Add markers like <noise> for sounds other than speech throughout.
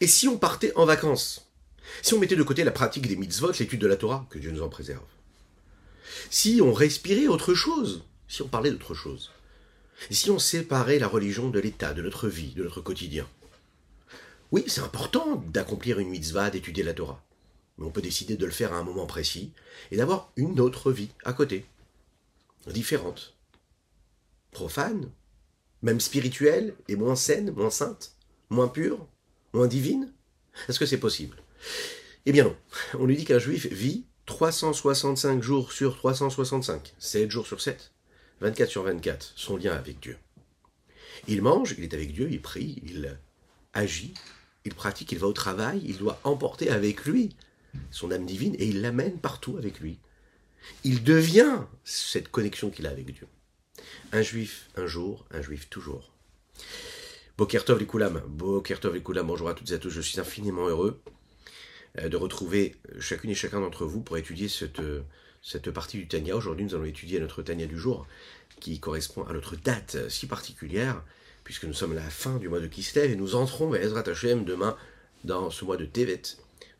Et si on partait en vacances? Si on mettait de côté la pratique des mitzvot, l'étude de la Torah, que Dieu nous en préserve. Si on respirait autre chose Si on parlait d'autre chose. Si on séparait la religion de l'état, de notre vie, de notre quotidien. Oui, c'est important d'accomplir une mitzvah, d'étudier la Torah. Mais on peut décider de le faire à un moment précis et d'avoir une autre vie à côté, différente, profane, même spirituelle et moins saine, moins sainte, moins pure, divine Est-ce que c'est possible? Eh bien non. On lui dit qu'un juif vit 365 jours sur 365, 7 jours sur 7, 24 sur 24, son lien avec Dieu. Il mange, il est avec Dieu, il prie, il agit, il pratique, il va au travail, il doit emporter avec lui son âme divine et il l'amène partout avec lui. Il devient cette connexion qu'il a avec Dieu. Un juif un jour, un juif toujours. Bokertov Koulam, Bokertov Koulam, bonjour à toutes et à tous, je suis infiniment heureux euh, de retrouver chacune et chacun d'entre vous pour étudier cette, cette partie du Tania. Aujourd'hui, nous allons étudier notre Tania du jour, qui correspond à notre date si particulière, puisque nous sommes à la fin du mois de Kislev et nous entrons vers Ezrat Hashem demain dans ce mois de Tevet.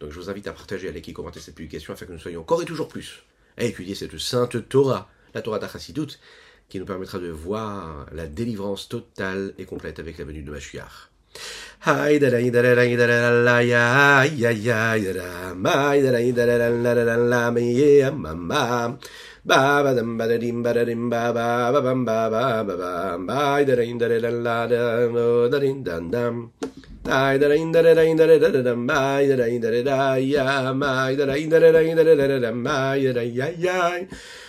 Donc je vous invite à partager, à liker, commenter cette publication afin que nous soyons encore et toujours plus à étudier cette sainte Torah, la Torah d'Achassidut, qui nous permettra de voir la délivrance totale et complète avec la venue de Mashiach.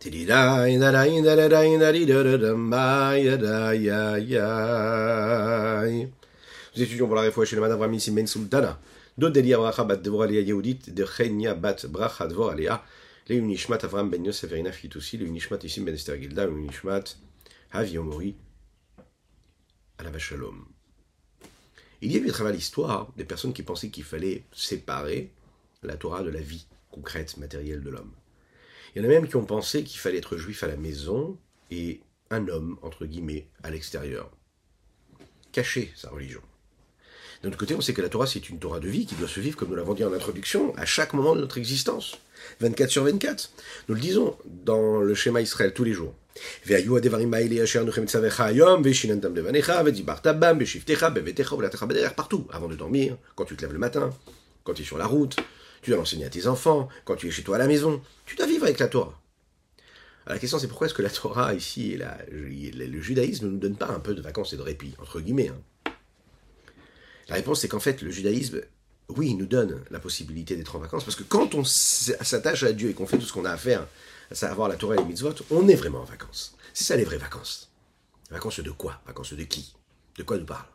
Nous étudions pour la réfoua chez le Madame Ramissi Ben Sultana. Délires bracha bat devor alia yehudit de chenya bat bracha devor alia. Le unishmat Avram ben Yosef Verina Fitoussi, le unishmat Isim ben Esther Gilda, le unishmat Havi Omori, Alava Shalom. Il y a eu à travers l'histoire des personnes qui pensaient qu'il fallait séparer la Torah de la vie concrète, matérielle de l'homme. Il y en a même qui ont pensé qu'il fallait être juif à la maison et un homme, entre guillemets, à l'extérieur. Cacher sa religion. D'un autre côté, on sait que la Torah, c'est une Torah de vie qui doit se vivre, comme nous l'avons dit en introduction, à chaque moment de notre existence. 24 sur 24. Nous le disons dans le schéma Israël tous les jours. Partout, avant de dormir, quand tu te lèves le matin, quand tu es sur la route, tu dois l'enseigner à tes enfants, quand tu es chez toi à la maison, tu dois vivre avec la Torah. la question c'est pourquoi est-ce que la Torah ici et le judaïsme ne nous donne pas un peu de vacances et de répit, entre guillemets. Hein? La réponse c'est qu'en fait le judaïsme, oui, il nous donne la possibilité d'être en vacances, parce que quand on s'attache à Dieu et qu'on fait tout ce qu'on a à faire, à savoir la Torah et les mitzvot, on est vraiment en vacances. C'est ça les vraies vacances. Vacances de quoi? Vacances de qui? De quoi nous parle?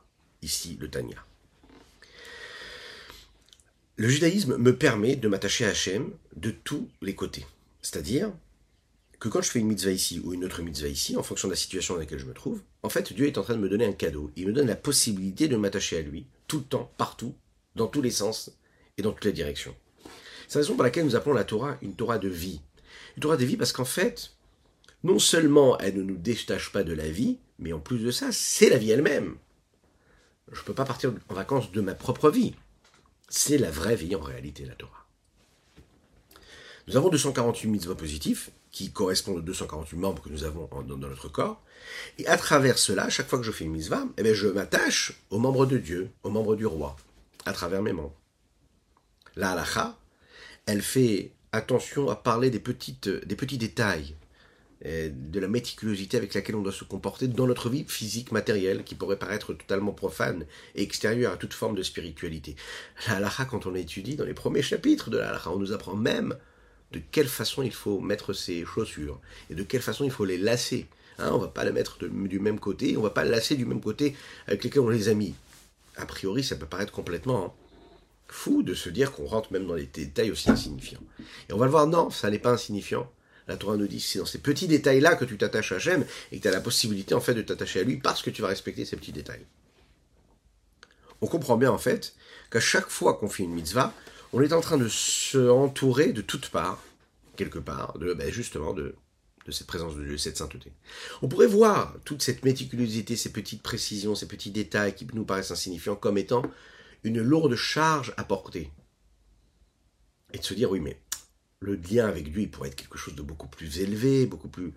Ici, le Tanya. Le judaïsme me permet de m'attacher à Hachem de tous les côtés. C'est-à-dire que quand je fais une mitzvah ici ou une autre mitzvah ici, en fonction de la situation dans laquelle je me trouve, en fait, Dieu est en train de me donner un cadeau. Il me donne la possibilité de m'attacher à lui, tout le temps, partout, dans tous les sens et dans toutes les directions. C'est la raison pour laquelle nous appelons la Torah une Torah de vie. Une Torah de vie parce qu'en fait, non seulement elle ne nous détache pas de la vie, mais en plus de ça, c'est la vie elle-même. Je ne peux pas partir en vacances de ma propre vie. C'est la vraie vie en réalité, la Torah. Nous avons 248 mitzvahs positifs, qui correspondent aux 248 membres que nous avons dans, notre corps. Et à travers cela, chaque fois que je fais une mitzvah, eh bien, je m'attache aux membres de Dieu, aux membres du roi, à travers mes membres. La halacha, elle fait attention à parler des, petites, des petits détails, de la méticulosité avec laquelle on doit se comporter dans notre vie physique, matérielle, qui pourrait paraître totalement profane et extérieure à toute forme de spiritualité. La halakha, quand on étudie dans les premiers chapitres de la halakha, on nous apprend même de quelle façon il faut mettre ses chaussures et de quelle façon il faut les lasser Hein, on va pas la mettre du même côté, on va pas la lasser du même côté avec lesquels on les a mis. A priori, ça peut paraître complètement hein, fou de se dire qu'on rentre même dans des détails aussi insignifiants. Et on va le voir, non, ça n'est pas insignifiant. La Torah nous dit c'est dans ces petits détails-là que tu t'attaches à Hachem et que tu as la possibilité en fait de t'attacher à lui parce que tu vas respecter ces petits détails. On comprend bien en fait qu'à chaque fois qu'on fait une mitzvah, on est en train de se entourer de toutes parts, quelque part, de ben, justement de, cette présence de Dieu, cette sainteté. On pourrait voir toute cette méticulosité, ces petites précisions, ces petits détails qui nous paraissent insignifiants comme étant une lourde charge à porter. Et de se dire, oui, mais le lien avec il pourrait être quelque chose de beaucoup plus élevé, beaucoup plus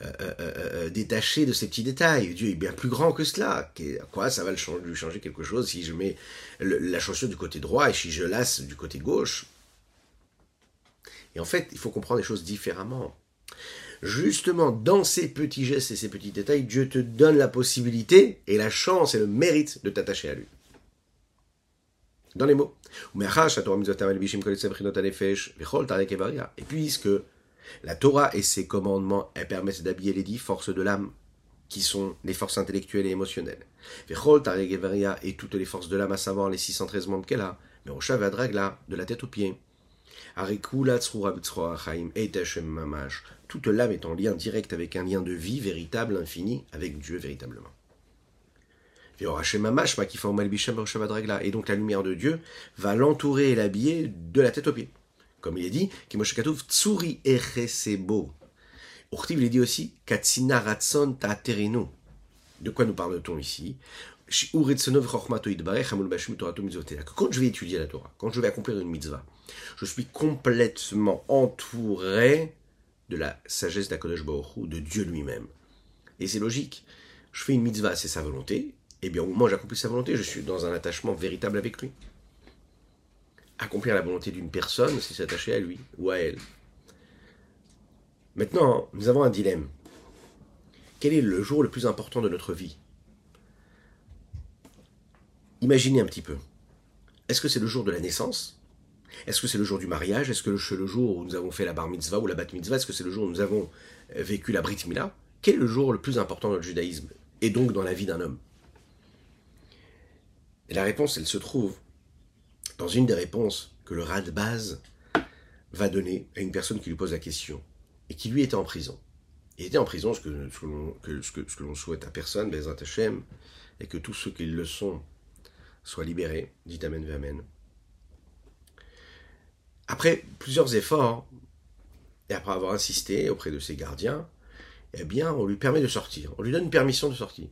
euh, euh, euh, détaché de ces petits détails. Dieu est bien plus grand que cela. Quoi, ça va lui changer quelque chose si je mets la chaussure du côté droit et si je lasse du côté gauche? Et en fait, il faut comprendre les choses différemment. Justement, dans ces petits gestes et ces petits détails, Dieu te donne la possibilité et la chance et le mérite de t'attacher à lui. Dans les mots. Et puisque la Torah et ses commandements, elles permettent d'habiller les dix forces de l'âme, qui sont les forces intellectuelles et émotionnelles. Et toutes les forces de l'âme, à savoir les 613 membres qu'elle a, mais de la tête aux pieds. Toute l'âme est en lien direct avec un lien de vie véritable, infini, avec Dieu véritablement. Et donc la lumière de Dieu va l'entourer et l'habiller de la tête aux pieds. Comme il est dit, Tsuri Echesebo. Urtiv, il est dit aussi, Katsina Ratson De quoi nous parle-t-on ici? Quand je vais étudier la Torah, quand je vais accomplir une mitzvah, je suis complètement entouré de la sagesse d'Akodesh Baruch de Dieu lui-même. Et c'est logique. Je fais une mitzvah, c'est sa volonté, eh bien, au moment j'accomplis sa volonté, je suis dans un attachement véritable avec lui. Accomplir la volonté d'une personne, c'est s'attacher à lui ou à elle. Maintenant, nous avons un dilemme. Quel est le jour le plus important de notre vie? Imaginez un petit peu. Est-ce que c'est le jour de la naissance? Est-ce que c'est le jour du mariage? Est-ce que c'est le jour où nous avons fait la bar mitzvah ou la bat mitzvah? Est-ce que c'est le jour où nous avons vécu la brit mila Quel est le jour le plus important dans le judaïsme? Et donc dans la vie d'un homme? Et la réponse, elle se trouve dans une des réponses que le rat de base va donner à une personne qui lui pose la question et qui lui était en prison. Il était en prison, ce que, l'on souhaite à personne, Bezrat Hashem, et que tous ceux qui le sont soient libérés, dit Amen Amen. Après plusieurs efforts, et après avoir insisté auprès de ses gardiens, eh bien, on lui permet de sortir. On lui donne une permission de sortir.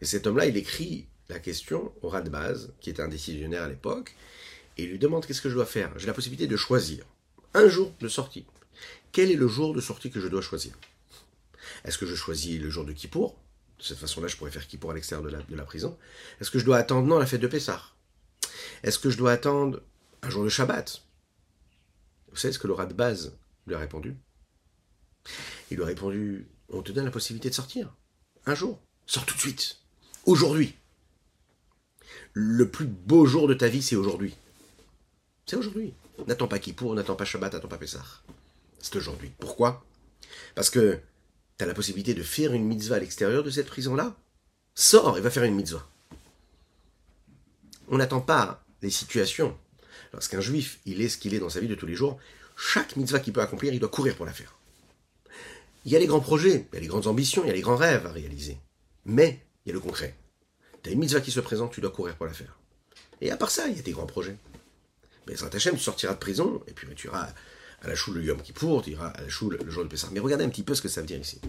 Et cet homme-là, il écrit la question au rat de base, qui est un décisionnaire à l'époque, et lui demande qu'est-ce que je dois faire? J'ai la possibilité de choisir un jour de sortie. Quel est le jour de sortie que je dois choisir? Est-ce que je choisis le jour de Kippour? De cette façon-là, je pourrais faire Kippour à l'extérieur de la, de la prison. Est-ce que je dois attendre non la fête de Pessah? Est-ce que je dois attendre un jour de Shabbat? Vous savez ce que le rat de base lui a répondu? Il lui a répondu on te donne la possibilité de sortir. Un jour. Sors tout de suite. Aujourd'hui le plus beau jour de ta vie, c'est aujourd'hui. C'est aujourd'hui. N'attends pas Kippour, n'attends pas Shabbat, n'attends pas Pessah. C'est aujourd'hui. Pourquoi? Parce que tu as la possibilité de faire une mitzvah à l'extérieur de cette prison-là. Sors et va faire une mitzvah. On n'attend pas les situations. Lorsqu'un juif, il est ce qu'il est dans sa vie de tous les jours, chaque mitzvah qu'il peut accomplir, il doit courir pour la faire. Il y a les grands projets, il y a les grandes ambitions, il y a les grands rêves à réaliser. Mais il y a le concret. T'as une mitzvah qui se présente, tu dois courir pour la faire. Et à part ça, il y a des grands projets. Mais Hachem, tu sortiras de prison, et puis tu iras à la choule le Yom Kippour, tu iras à la choule le jour de Pessah. Mais regardez un petit peu ce que ça veut dire ici.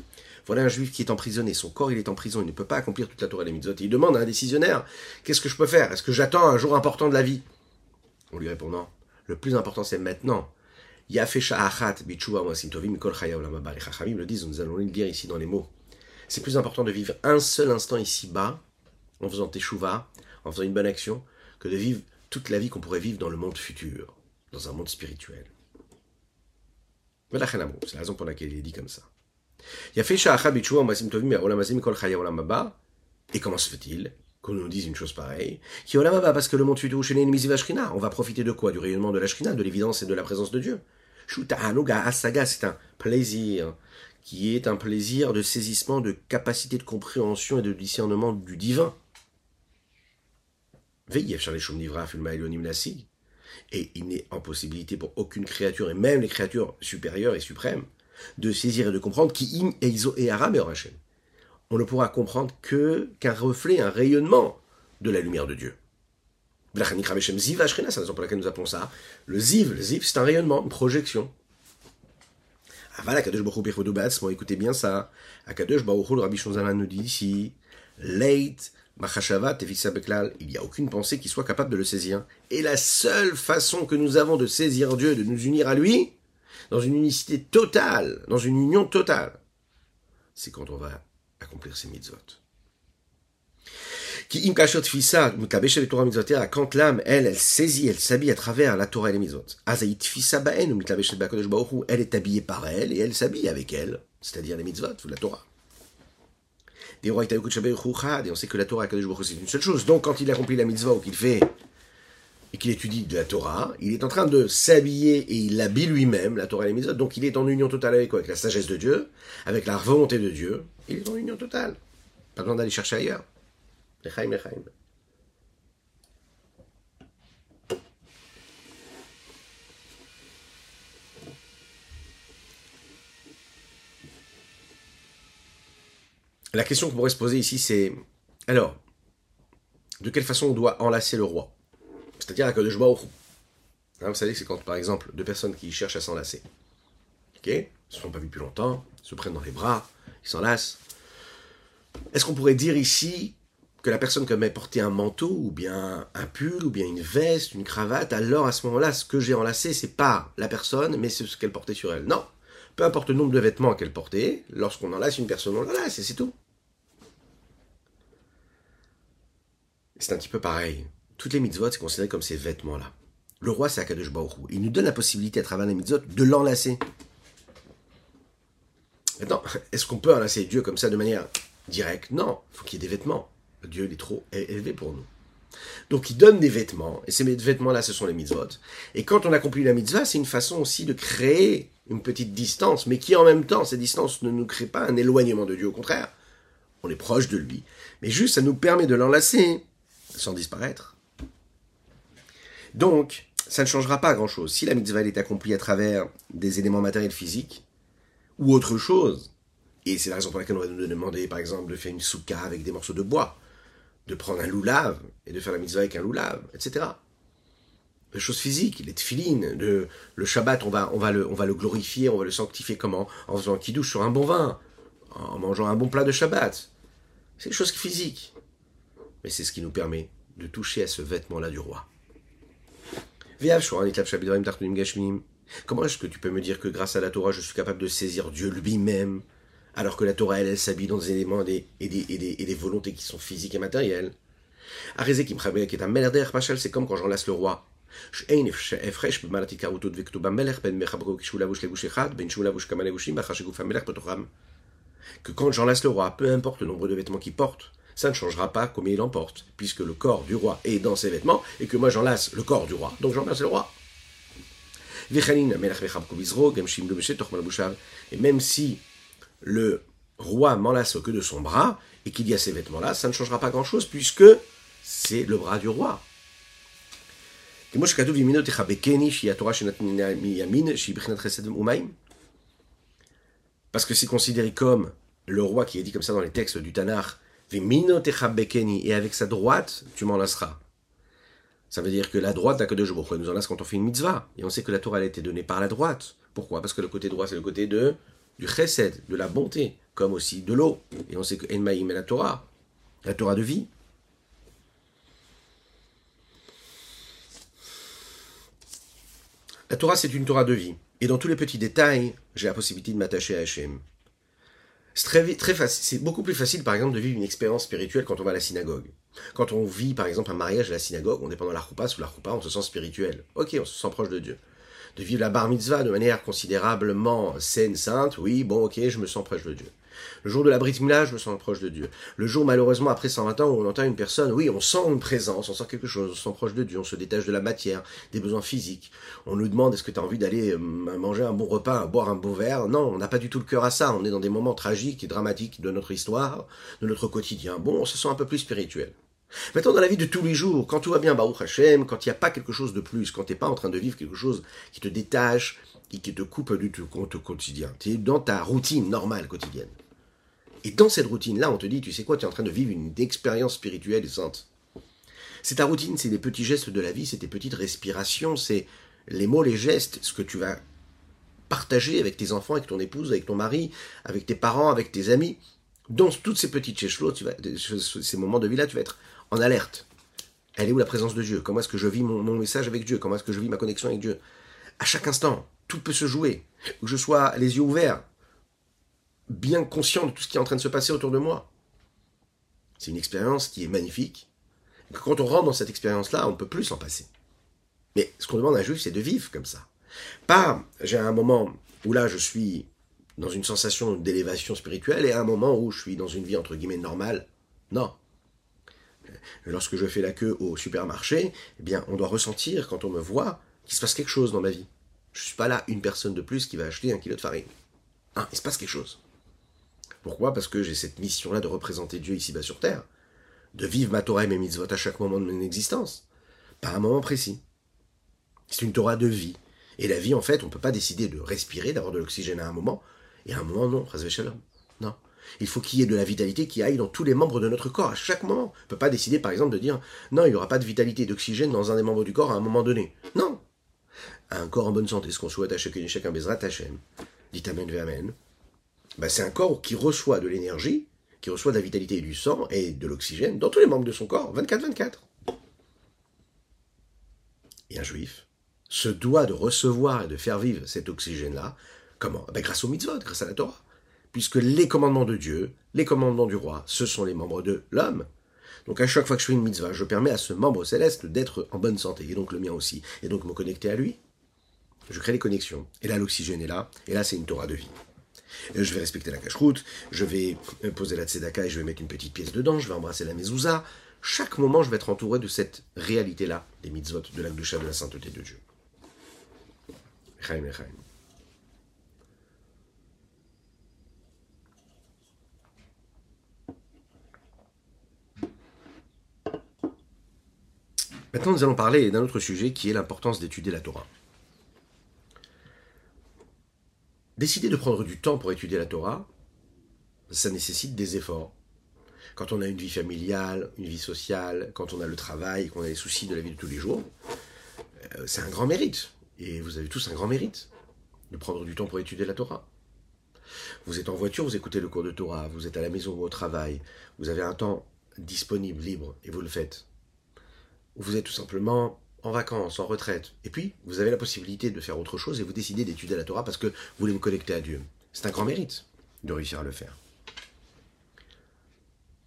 Voilà un juif qui est emprisonné, son corps il est en prison, il ne peut pas accomplir toute la Torah des mitzvot. Il demande à un décisionnaire, qu'est-ce que je peux faire? Est-ce que j'attends un jour important de la vie? On lui répond non. Le plus important c'est maintenant. Les le disent, nous allons le dire ici dans les mots. C'est plus important de vivre un seul instant ici-bas en faisant teshuva, en faisant une bonne action, que de vivre toute la vie qu'on pourrait vivre dans le monde futur, dans un monde spirituel. C'est la raison pour laquelle il est dit comme ça. Et comment se fait-il qu'on nous dise une chose pareille Parce que le monde futur, on va profiter de quoi? Du rayonnement de la Shrina, de l'évidence et de la présence de Dieu. C'est un plaisir qui est un plaisir de saisissement, de capacité de compréhension et de discernement du divin. Et il n'est en possibilité pour aucune créature, et même les créatures supérieures et suprêmes, de saisir et de comprendre qui im et iso et aram et On ne pourra comprendre que qu'un reflet, un rayonnement de la lumière de Dieu. C'est la raison pour laquelle nous appelons ça le ziv. Le ziv, c'est un rayonnement, une projection. Écoutez bien ça. Akadosh Baruch le Rabbi Shonzana nous dit ici, late il n'y a aucune pensée qui soit capable de le saisir. Et la seule façon que nous avons de saisir Dieu, de nous unir à lui, dans une unicité totale, dans une union totale, c'est quand on va accomplir ces mitzvot. Quand l'âme, elle, elle saisit, elle s'habille à travers la Torah et les mitzvot. Elle est habillée par elle et elle s'habille avec elle, c'est-à-dire les mitzvot la Torah. Et on sait que la Torah, c'est une seule chose. Donc, quand il accomplit la mitzvah ou qu'il fait et qu'il étudie de la Torah, il est en train de s'habiller et il l'habille lui-même, la Torah et les mitzvot. Donc, il est en union totale avec quoi? Avec la sagesse de Dieu, avec la volonté de Dieu. Il est en union totale. Pas besoin d'aller chercher ailleurs. La question qu'on pourrait se poser ici, c'est alors, de quelle façon on doit enlacer le roi? C'est-à-dire que de au hein, Vous savez, c'est quand, par exemple, deux personnes qui cherchent à s'enlacer. Ok? Ils se sont pas vus depuis longtemps, se prennent dans les bras, ils s'enlacent. Est-ce qu'on pourrait dire ici que la personne comme elle porté un manteau, ou bien un pull, ou bien une veste, une cravate, alors à ce moment-là, ce que j'ai enlacé, c'est pas la personne, mais c'est ce qu'elle portait sur elle? Non peu importe le nombre de vêtements qu'elle portait, lorsqu'on enlace une personne, on l'enlace, et c'est tout. C'est un petit peu pareil. Toutes les mitzvot, c'est considéré comme ces vêtements-là. Le roi, c'est Akadosh Baruch Il nous donne la possibilité, à travers les mitzvot, de l'enlacer. Maintenant, <laughs> est-ce qu'on peut enlacer Dieu comme ça de manière directe? Non, il faut qu'il y ait des vêtements. Dieu est trop élevé pour nous. Donc il donne des vêtements, et ces vêtements-là, ce sont les mitzvot. Et quand on accomplit la mitzvah, c'est une façon aussi de créer une petite distance, mais qui en même temps, cette distance ne nous crée pas un éloignement de Dieu, au contraire, on est proche de lui. Mais juste, ça nous permet de l'enlacer sans disparaître. Donc, ça ne changera pas grand-chose. Si la mitzvah est accomplie à travers des éléments matériels physiques, ou autre chose, et c'est la raison pour laquelle on va nous demander, par exemple, de faire une souka avec des morceaux de bois, de prendre un loulave et de faire la mitzvah avec un loulave, etc les choses physiques, les tefilines, le, le Shabbat, on va, le, glorifier, on va le sanctifier comment? En faisant un kidouche sur un bon vin, en mangeant un bon plat de Shabbat. C'est des choses physiques. Mais c'est ce qui nous permet de toucher à ce vêtement-là du roi. Comment est-ce que tu peux me dire que grâce à la Torah, je suis capable de saisir Dieu lui-même, alors que la Torah, elle, elle s'habille dans des éléments et des, volontés qui sont physiques et matérielles? C'est comme quand j'enlace le roi que quand j'enlace le roi, peu importe le nombre de vêtements qu'il porte, ça ne changera pas comme il en porte, puisque le corps du roi est dans ses vêtements, et que moi j'enlace le corps du roi, donc j'enlace le roi. Et même si le roi m'enlace que de son bras, et qu'il y a ces vêtements-là, ça ne changera pas grand-chose, puisque c'est le bras du roi. Parce que c'est considéré comme le roi qui est dit comme ça dans les textes du Tanakh, et avec sa droite, tu m'enlaceras. Ça veut dire que la droite d'Akadosh Baruch nous enlace quand on fait une mitzvah? Et on sait que la Torah a été donnée par la droite. Pourquoi? Parce que le côté droit, c'est le côté de, du chesed, de la bonté, comme aussi de l'eau. Et on sait que Enmaïm est la Torah, la Torah de vie. La Torah, c'est une Torah de vie. Et dans tous les petits détails, j'ai la possibilité de m'attacher à Hachem. C'est. C'est beaucoup plus facile, par exemple, de vivre une expérience spirituelle quand on va à la synagogue. Quand on vit, par exemple, un mariage à la synagogue, on est pendant la roupa, sous la roupa, on se sent spirituel. Ok, on se sent proche de Dieu. De vivre la bar mitzvah de manière considérablement saine, sainte, oui, bon, ok, je me sens proche de Dieu. Le jour de la Brit Mila, je me sens proche de Dieu. Le jour, malheureusement, après 120 ans, où on entend une personne, oui, on sent une présence, on sent quelque chose, on se sent proche de Dieu, on se détache de la matière, des besoins physiques. On nous demande, est-ce que tu as envie d'aller euh, manger un bon repas, boire un beau verre? Non, on n'a pas du tout le cœur à ça. On est dans des moments tragiques et dramatiques de notre histoire, de notre quotidien. Bon, on se sent un peu plus spirituel. Maintenant, dans la vie de tous les jours, quand tout va bien, Baruch Hashem, quand il n'y a pas quelque chose de plus, quand tu pas en train de vivre quelque chose qui te détache, qui te coupe du tout compte quotidien, tu es dans ta routine normale quotidienne. Et dans cette routine-là, on te dit, tu sais quoi, tu es en train de vivre une expérience spirituelle et sainte. C'est ta routine, c'est les petits gestes de la vie, c'est tes petites respirations, c'est les mots, les gestes, ce que tu vas partager avec tes enfants, avec ton épouse, avec ton mari, avec tes parents, avec tes amis. Dans toutes ces petites chèches tu ces moments de vie-là, tu vas être en alerte. Elle est où la présence de Dieu? Comment est-ce que je vis mon, message avec Dieu? Comment est-ce que je vis ma connexion avec Dieu? À chaque instant, tout peut se jouer. Que je sois les yeux ouverts, bien conscient de tout ce qui est en train de se passer autour de moi. C'est une expérience qui est magnifique. quand on rentre dans cette expérience-là, on ne peut plus s'en passer. Mais ce qu'on demande à un juif, c'est de vivre comme ça. Pas, j'ai un moment où là, je suis dans une sensation d'élévation spirituelle et un moment où je suis dans une vie entre guillemets normale. Non lorsque je fais la queue au supermarché, eh bien, on doit ressentir, quand on me voit, qu'il se passe quelque chose dans ma vie. Je ne suis pas là une personne de plus qui va acheter un kilo de farine. Ah, il se passe quelque chose. Pourquoi? Parce que j'ai cette mission-là de représenter Dieu ici-bas sur terre, de vivre ma Torah et mes mitzvot à chaque moment de mon existence, pas à un moment précis. C'est une Torah de vie. Et la vie, en fait, on ne peut pas décider de respirer, d'avoir de l'oxygène à un moment, et à un moment, non. Non. Il faut qu'il y ait de la vitalité qui aille dans tous les membres de notre corps à chaque moment. On ne peut pas décider par exemple de dire non, il n'y aura pas de vitalité d'oxygène dans un des membres du corps à un moment donné. Non. Un corps en bonne santé, ce qu'on souhaite à chacun et chacun Bezrat Hashem, dit Amen Amen, bah, c'est un corps qui reçoit de l'énergie, qui reçoit de la vitalité et du sang et de l'oxygène dans tous les membres de son corps, 24-24. Et un juif se doit de recevoir et de faire vivre cet oxygène-là, comment? Bah, Grâce au mitzvot, grâce à la Torah puisque les commandements de Dieu, les commandements du roi, ce sont les membres de l'homme. Donc à chaque fois que je fais une mitzvah, je permets à ce membre céleste d'être en bonne santé, et donc le mien aussi, et donc me connecter à lui. Je crée les connexions, et là l'oxygène est là, et là c'est une Torah de vie. Je vais respecter la cache-route, je vais poser la tzedaka et je vais mettre une petite pièce dedans, je vais embrasser la mezouza. Chaque moment, je vais être entouré de cette réalité-là, des mitzvot, de la de la sainteté de Dieu. Maintenant, nous allons parler d'un autre sujet qui est l'importance d'étudier la Torah. Décider de prendre du temps pour étudier la Torah, ça nécessite des efforts. Quand on a une vie familiale, une vie sociale, quand on a le travail, qu'on a les soucis de la vie de tous les jours, euh, c'est un grand mérite. Et vous avez tous un grand mérite de prendre du temps pour étudier la Torah. Vous êtes en voiture, vous écoutez le cours de Torah, vous êtes à la maison ou au travail, vous avez un temps disponible, libre, et vous le faites vous êtes tout simplement en vacances, en retraite, et puis vous avez la possibilité de faire autre chose et vous décidez d'étudier la Torah parce que vous voulez vous connecter à Dieu. C'est un grand mérite de réussir à le faire.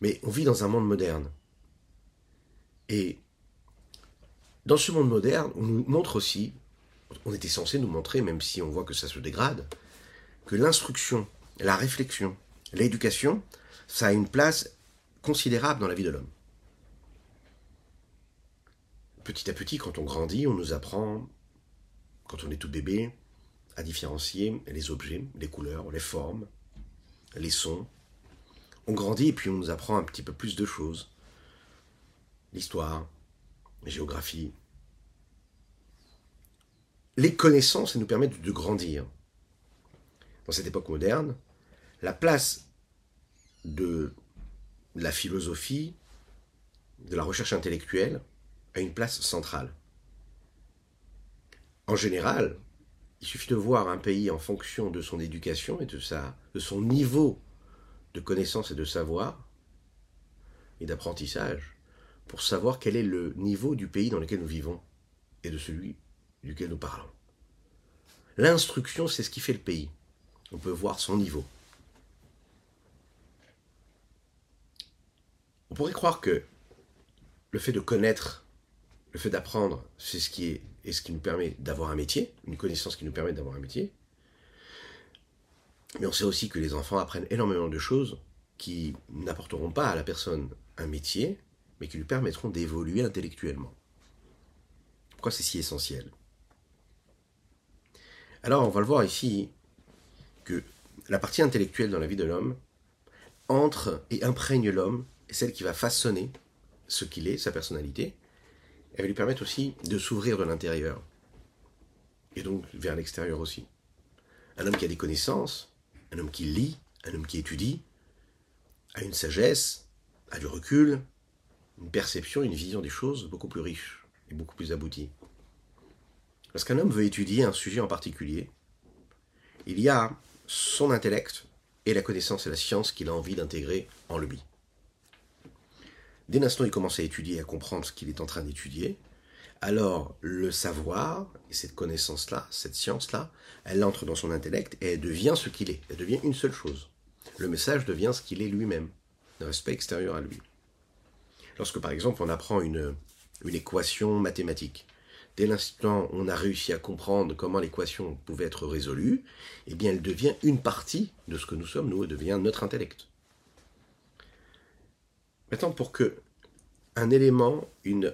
Mais on vit dans un monde moderne. Et dans ce monde moderne, on nous montre aussi, on était censé nous montrer, même si on voit que ça se dégrade, que l'instruction, la réflexion, l'éducation, ça a une place considérable dans la vie de l'homme petit à petit, quand on grandit, on nous apprend, quand on est tout bébé, à différencier les objets, les couleurs, les formes, les sons. On grandit et puis on nous apprend un petit peu plus de choses. L'histoire, la géographie. Les connaissances nous permettent de grandir. Dans cette époque moderne, la place de la philosophie, de la recherche intellectuelle, a une place centrale. En général, il suffit de voir un pays en fonction de son éducation et de, sa, de son niveau de connaissance et de savoir et d'apprentissage pour savoir quel est le niveau du pays dans lequel nous vivons et de celui duquel nous parlons. L'instruction, c'est ce qui fait le pays. On peut voir son niveau. On pourrait croire que le fait de connaître le fait d'apprendre, c'est ce qui est ce qui nous permet d'avoir un métier, une connaissance qui nous permet d'avoir un métier. Mais on sait aussi que les enfants apprennent énormément de choses qui n'apporteront pas à la personne un métier, mais qui lui permettront d'évoluer intellectuellement. Pourquoi c'est si essentiel? Alors, on va le voir ici, que la partie intellectuelle dans la vie de l'homme entre et imprègne l'homme, celle qui va façonner ce qu'il est, sa personnalité, elle va lui permettre aussi de s'ouvrir de l'intérieur, et donc vers l'extérieur aussi. Un homme qui a des connaissances, un homme qui lit, un homme qui étudie, a une sagesse, a du recul, une perception, une vision des choses beaucoup plus riche et beaucoup plus aboutie. Lorsqu'un homme veut étudier un sujet en particulier, il y a son intellect et la connaissance et la science qu'il a envie d'intégrer en lui. Dès l'instant où il commence à étudier à comprendre ce qu'il est en train d'étudier, alors le savoir, et cette connaissance-là, cette science-là, elle entre dans son intellect et elle devient ce qu'il est. Elle devient une seule chose. Le message devient ce qu'il est lui-même, reste pas extérieur à lui. Lorsque par exemple on apprend une, équation mathématique, dès l'instant on a réussi à comprendre comment l'équation pouvait être résolue, eh bien elle devient une partie de ce que nous sommes, nous, elle devient notre intellect. Pour que un élément,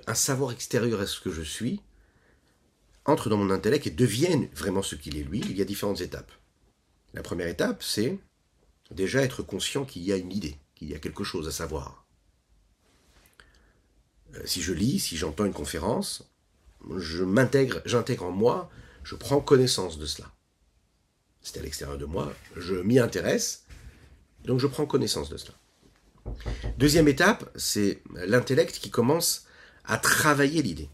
un savoir extérieur à ce que je suis, entre dans mon intellect et devienne vraiment ce qu'il est lui, il y a différentes étapes. La première étape, c'est déjà être conscient qu'il y a une idée, qu'il y a quelque chose à savoir. Euh, si je lis, si j'entends une conférence, je m'intègre, j'intègre en moi, je prends connaissance de cela. C'est à l'extérieur de moi, je m'y intéresse, donc je prends connaissance de cela. Deuxième étape, c'est l'intellect qui commence à travailler l'idée.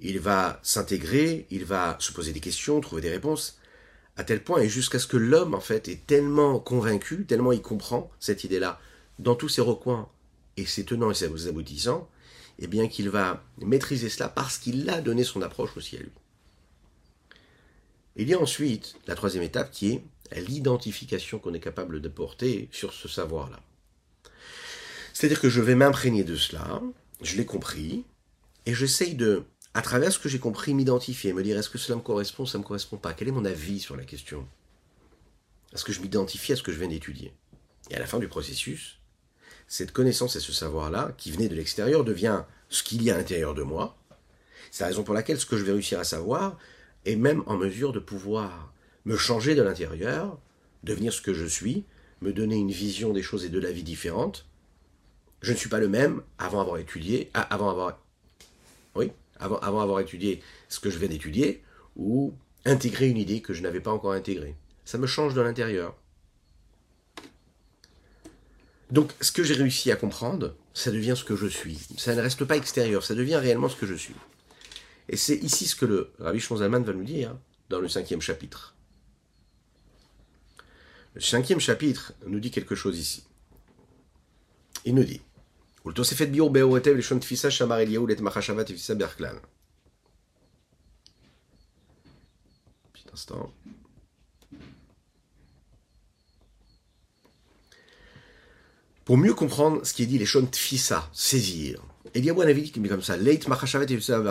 Il va s'intégrer, il va se poser des questions, trouver des réponses, à tel point et jusqu'à ce que l'homme, en fait, est tellement convaincu, tellement il comprend cette idée-là, dans tous ses recoins et ses tenants et ses aboutissants, eh bien qu'il va maîtriser cela parce qu'il a donné son approche aussi à lui. Il y a ensuite la troisième étape qui est l'identification qu'on est capable de porter sur ce savoir-là. C'est-à-dire que je vais m'imprégner de cela, je l'ai compris, et j'essaye de, à travers ce que j'ai compris, m'identifier, me dire est-ce que cela me correspond, ça ne me correspond pas, quel est mon avis sur la question? Est-ce que je m'identifie à ce que je viens d'étudier? Et à la fin du processus, cette connaissance et ce savoir-là, qui venait de l'extérieur, devient ce qu'il y a à l'intérieur de moi. C'est la raison pour laquelle ce que je vais réussir à savoir est même en mesure de pouvoir me changer de l'intérieur, devenir ce que je suis, me donner une vision des choses et de la vie différente, je ne suis pas le même avant avoir étudié, ah, avant avoir, oui, avant, étudié ce que je viens d'étudier, ou intégrer une idée que je n'avais pas encore intégrée. Ça me change de l'intérieur. Donc, ce que j'ai réussi à comprendre, ça devient ce que je suis. Ça ne reste pas extérieur, ça devient réellement ce que je suis. Et c'est ici ce que le Rabbi Shonzalman va nous dire dans le cinquième chapitre. Le cinquième chapitre nous dit quelque chose ici. Il nous dit ולתוספת ביור באור היטב לשון תפיסה שאמר אליהו לעת מחשבה תפיסה בכלל. Petit instant. Pour mieux comprendre ce qui est dit, les shon tfisa, saisir. Eliyahu Hanavi qui met comme ça, leit machashavet tefisa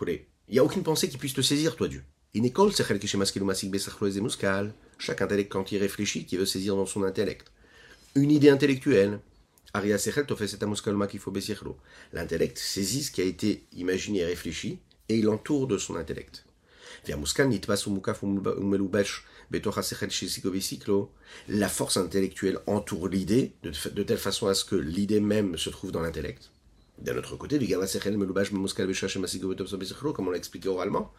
Il n'y a aucune pensée qui puisse te saisir, toi Dieu. Inekol sechel kishemaskelu masik besachlo muskal. Chaque intellect quand il réfléchit, qui veut saisir dans son intellect. Une idée intellectuelle, L'intellect saisit ce qui a été imaginé et réfléchi et il entoure de son intellect. La force intellectuelle entoure l'idée de, telle façon à ce que l'idée même se trouve dans l'intellect. D'un autre côté, comme on l'a expliqué oralement,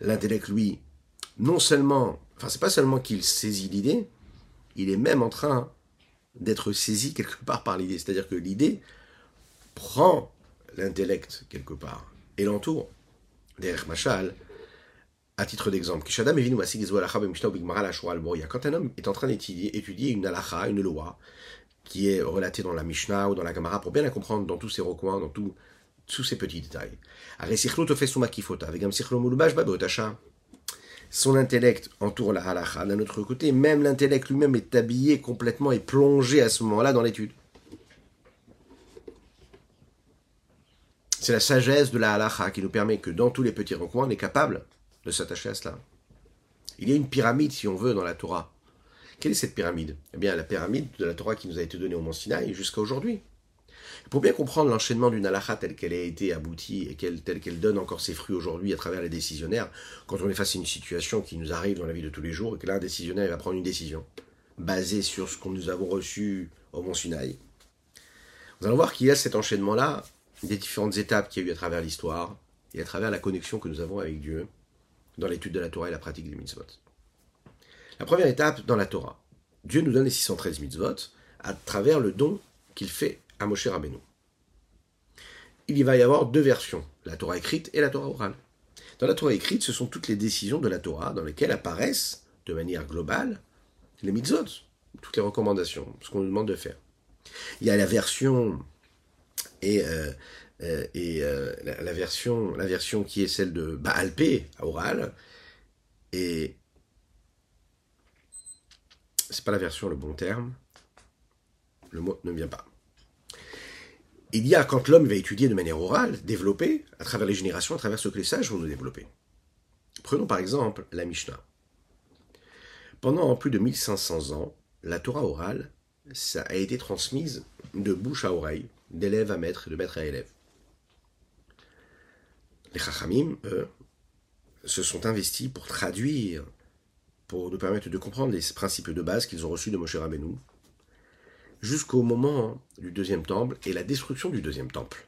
l'intellect, lui, non seulement, enfin, c'est pas seulement qu'il saisit l'idée, il est même en train d'être saisi quelque part par l'idée. C'est-à-dire que l'idée prend l'intellect quelque part et l'entoure. Derrière Machal, à titre d'exemple, quand un homme est en train d'étudier étudier une halacha, une loi, qui est relatée dans la Mishnah ou dans la Gemara, pour bien la comprendre dans tous ses recoins, dans tous ces petits détails son intellect entoure la halakha. D'un autre côté, même l'intellect lui-même est habillé complètement et plongé à ce moment-là dans l'étude. C'est la sagesse de la halakha qui nous permet que dans tous les petits recoins, on est capable de s'attacher à cela. Il y a une pyramide, si on veut, dans la Torah, Quelle est cette pyramide? Eh bien, la pyramide de la Torah qui nous a été donnée au Mont Sinaï jusqu'à aujourd'hui. Pour bien comprendre l'enchaînement d'une halakha telle qu'elle a été aboutie et telle qu'elle donne encore ses fruits aujourd'hui à travers les décisionnaires, quand on est face à une situation qui nous arrive dans la vie de tous les jours et que là, un décisionnaire va prendre une décision basée sur ce que nous avons reçu au Mont Sinaï, nous allons voir qu'il y a cet enchaînement-là, des différentes étapes qu'il y a eu à travers l'histoire et à travers la connexion que nous avons avec Dieu dans l'étude de la Torah et la pratique des mitzvot. La première étape dans la Torah. Dieu nous donne les 613 mitzvot à travers le don qu'il fait à Moshe Rabbeinu. Il va y avoir deux versions, la Torah écrite et la Torah orale. Dans la Torah écrite, ce sont toutes les décisions de la Torah dans lesquelles apparaissent, de manière globale, les mitzvot, toutes les recommandations, ce qu'on nous demande de faire. Il y a la version et, euh, euh, euh, la, version, qui est celle de Baal à oral et c'est pas la version le bon terme. Le mot ne vient pas. Il y a, quand l'homme va étudier de manière orale, développer, à travers les générations, à travers ce que les sages vont nous développer. Prenons par exemple la Mishnah. Pendant plus de 1500 ans, la Torah orale a été transmise de bouche à oreille, d'élève à maître, de maître à élève. Les Chachamim, eux, se sont investis pour traduire, pour nous permettre de comprendre les principes de base qu'ils ont reçus de Moshe Rabbeinu, jusqu'au moment du deuxième temple et la destruction du deuxième temple.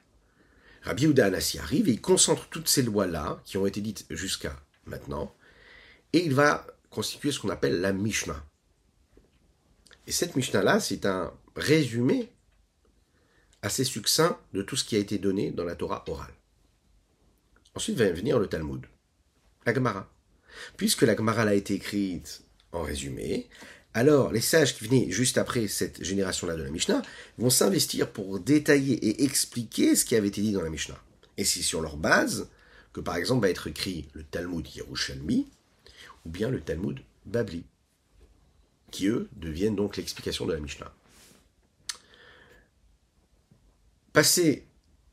Rabbi Yehuda Anassi arrive et il concentre toutes ces lois-là, qui ont été dites jusqu'à maintenant, et il va constituer ce qu'on appelle la Mishnah. Et cette Mishnah-là, c'est un résumé assez succinct de tout ce qui a été donné dans la Torah orale. Ensuite va venir le Talmud, la Gemara. Puisque la Gemara a été écrite en résumé, alors les sages qui venaient juste après cette génération-là de la Mishnah vont s'investir pour détailler et expliquer ce qui avait été dit dans la Mishnah. Et c'est sur leur base que par exemple va être écrit le Talmud Yerushalmi ou bien le Talmud Babli qui eux deviennent donc l'explication de la Mishnah. Passé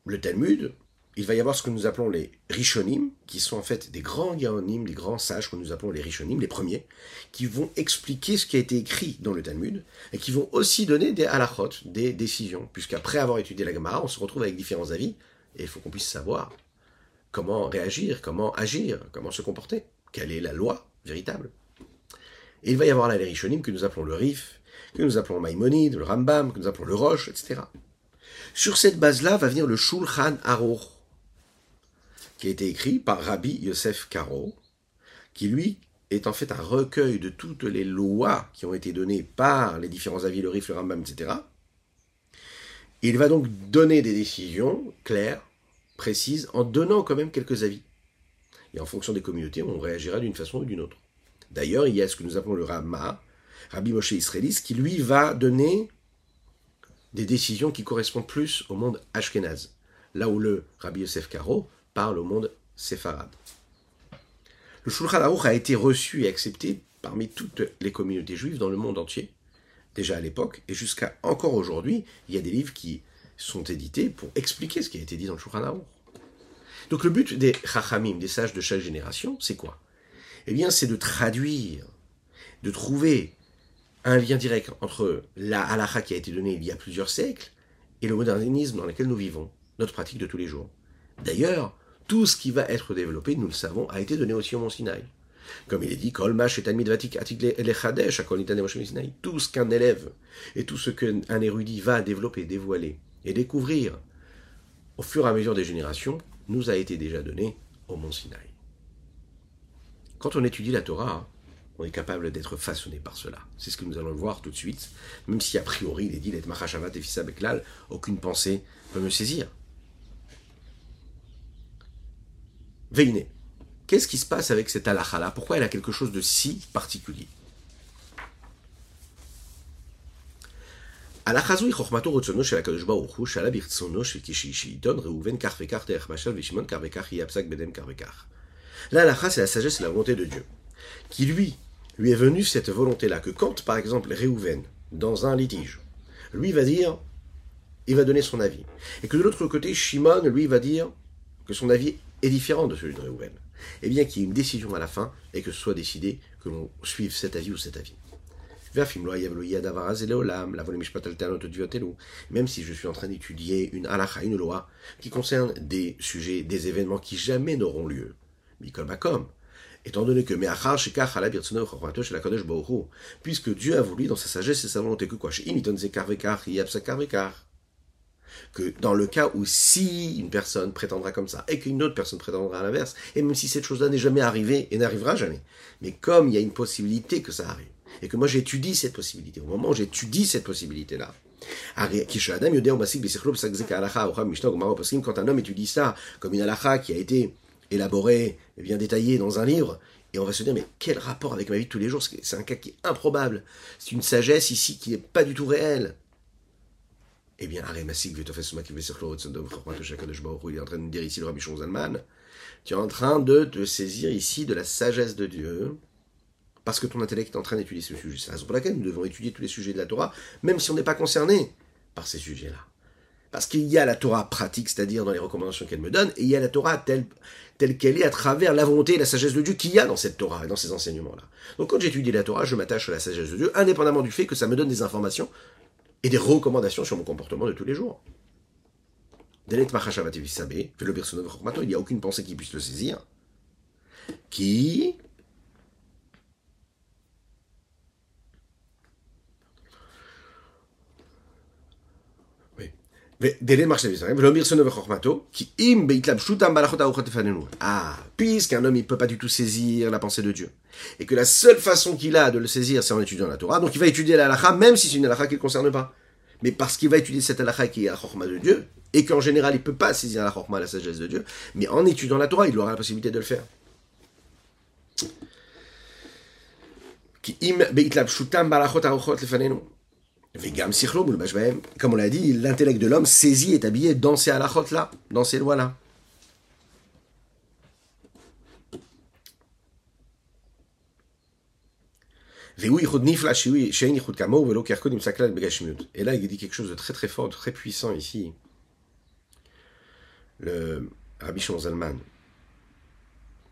le Talmud, il va y avoir ce que nous appelons les Rishonim, qui sont en fait des grands Gaonim, des grands sages que nous appelons les Rishonim, les premiers, qui vont expliquer ce qui a été écrit dans le Talmud, et qui vont aussi donner des halachot, des décisions, puisqu'après avoir étudié la Gemara, on se retrouve avec différents avis, et il faut qu'on puisse savoir comment réagir, comment agir, comment se comporter, quelle est la loi véritable. Et il va y avoir là les Rishonim que nous appelons le Rif, que nous appelons Maïmonide, le Rambam, que nous appelons le Roche, etc. Sur cette base-là va venir le Shulchan Aruch, qui a été écrit par Rabbi Yosef Karo, qui lui est en fait un recueil de toutes les lois qui ont été données par les différents avis, le Rif, le Rambam, etc. Il va donc donner des décisions claires, précises, en donnant quand même quelques avis. Et en fonction des communautés, on réagira d'une façon ou d'une autre. D'ailleurs, il y a ce que nous appelons le Rama, Rabbi Moshe Israélis, qui lui va donner des décisions qui correspondent plus au monde ashkenaz, là où le Rabbi Yosef Karo parle au monde séfarade. Le Shulchan Aruch a été reçu et accepté parmi toutes les communautés juives dans le monde entier, déjà à l'époque, et jusqu'à encore aujourd'hui, il y a des livres qui sont édités pour expliquer ce qui a été dit dans le Shulchan Aruch. Donc le but des Chachamim, des sages de chaque génération, c'est quoi? Eh bien, c'est de traduire, de trouver un lien direct entre la halakha qui a été donnée il y a plusieurs siècles et le modernisme dans lequel nous vivons, notre pratique de tous les jours. D'ailleurs, tout ce qui va être développé, nous le savons, a été donné aussi au Mont Sinaï. Comme il est dit, tout ce qu'un élève et tout ce qu'un érudit va développer, dévoiler et découvrir au fur et à mesure des générations, nous a été déjà donné au Mont Sinaï. Quand on étudie la Torah, on est capable d'être façonné par cela. C'est ce que nous allons voir tout de suite, même si a priori il est dit, aucune pensée peut me saisir. Veine. Qu'est-ce qui se passe avec cette halakha-là Pourquoi elle a quelque chose de si particulier? La c'est la sagesse et la volonté de Dieu, qui lui, lui est venue cette volonté-là, que quand, par exemple, Réhouven, dans un litige, lui va dire, il va donner son avis, et que de l'autre côté, Shimon, lui, va dire que son avis est différent de celui de Réhouven. Eh bien, qu'il y ait une décision à la fin et que ce soit décidé que l'on suive cet avis ou cet avis. Même si je suis en train d'étudier une halakha, une loi, qui concerne des sujets, des événements qui jamais n'auront lieu. Bakom. Étant donné que puisque Dieu a voulu dans sa sagesse et sa volonté que quoi? Que dans le cas où si une personne prétendra comme ça et qu'une autre personne prétendra à l'inverse, et même si cette chose-là n'est jamais arrivée et n'arrivera jamais, mais comme il y a une possibilité que ça arrive, et que moi j'étudie cette possibilité, au moment où j'étudie cette possibilité-là, quand un homme étudie ça comme une halakha qui a été élaborée bien détaillée dans un livre, et on va se dire, mais quel rapport avec ma vie de tous les jours? C'est un cas qui est improbable. C'est une sagesse ici qui n'est pas du tout réelle. Eh bien, il est en train de dire ici le Rabbi Zalman, tu es en train de te saisir ici de la sagesse de Dieu, parce que ton intellect est en train d'étudier ce sujet. C'est la raison pour laquelle nous devons étudier tous les sujets de la Torah, même si on n'est pas concerné par ces sujets-là. Parce qu'il y a la Torah pratique, c'est-à-dire dans les recommandations qu'elle me donne, et il y a la Torah telle, telle qu'elle est à travers la volonté et la sagesse de Dieu qu'il y a dans cette Torah et dans ces enseignements-là. Donc quand j'étudie la Torah, je m'attache à la sagesse de Dieu, indépendamment du fait que ça me donne des informations et des recommandations sur mon comportement de tous les jours. Il n'y a aucune pensée qui puisse le saisir. Qui Ah, puisqu'un homme il peut pas du tout saisir la pensée de Dieu, et que la seule façon qu'il a de le saisir, c'est en étudiant la Torah, donc il va étudier la halakha, même si c'est une halakha qui ne concerne pas. Mais parce qu'il va étudier cette halakha qui est la chorma de Dieu, et qu'en général il peut pas saisir la chorma, la sagesse de Dieu, mais en étudiant la Torah, il aura la possibilité de le faire. Comme on l'a dit, l'intellect de l'homme saisit et est habillé dans ces halachot-là, dans ces lois-là. Et là, il dit quelque chose de très très fort, de très puissant ici. Le Rabbi Shimon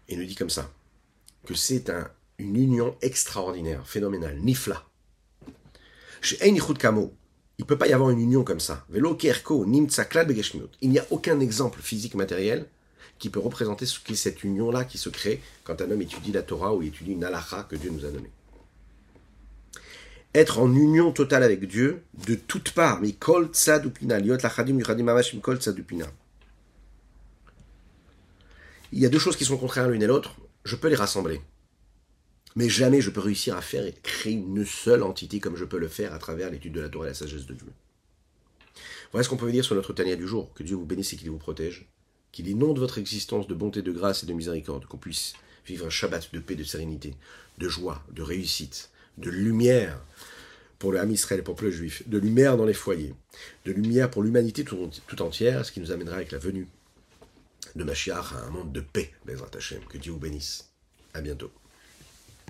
il nous dit comme ça, que c'est un, une union extraordinaire, phénoménale, nifla. Il ne peut pas y avoir une union comme ça. Il n'y a aucun exemple physique matériel qui peut représenter ce qu'est cette union-là qui se crée quand un homme étudie la Torah ou étudie une halakha que Dieu nous a donnée. Être en union totale avec Dieu de toutes parts, Il y a deux choses qui sont contraires l'une et l'autre, je peux les rassembler. Mais jamais je peux réussir à faire et créer une seule entité comme je peux le faire à travers l'étude de la Torah et la sagesse de Dieu. Voilà ce qu'on peut dire sur notre Tania du jour. Que Dieu vous bénisse et qu'il vous protège. Qu'il inonde votre existence de bonté, de grâce et de miséricorde. Qu'on puisse vivre un Shabbat de paix, de sérénité, de joie, de réussite, de lumière pour le Ham Israël pour le juif, de lumière dans les foyers, de lumière pour l'humanité tout, entière, ce qui nous amènera avec la venue de Mashiach à un monde de paix, Bezrat Hashem. Que Dieu vous bénisse. À bientôt.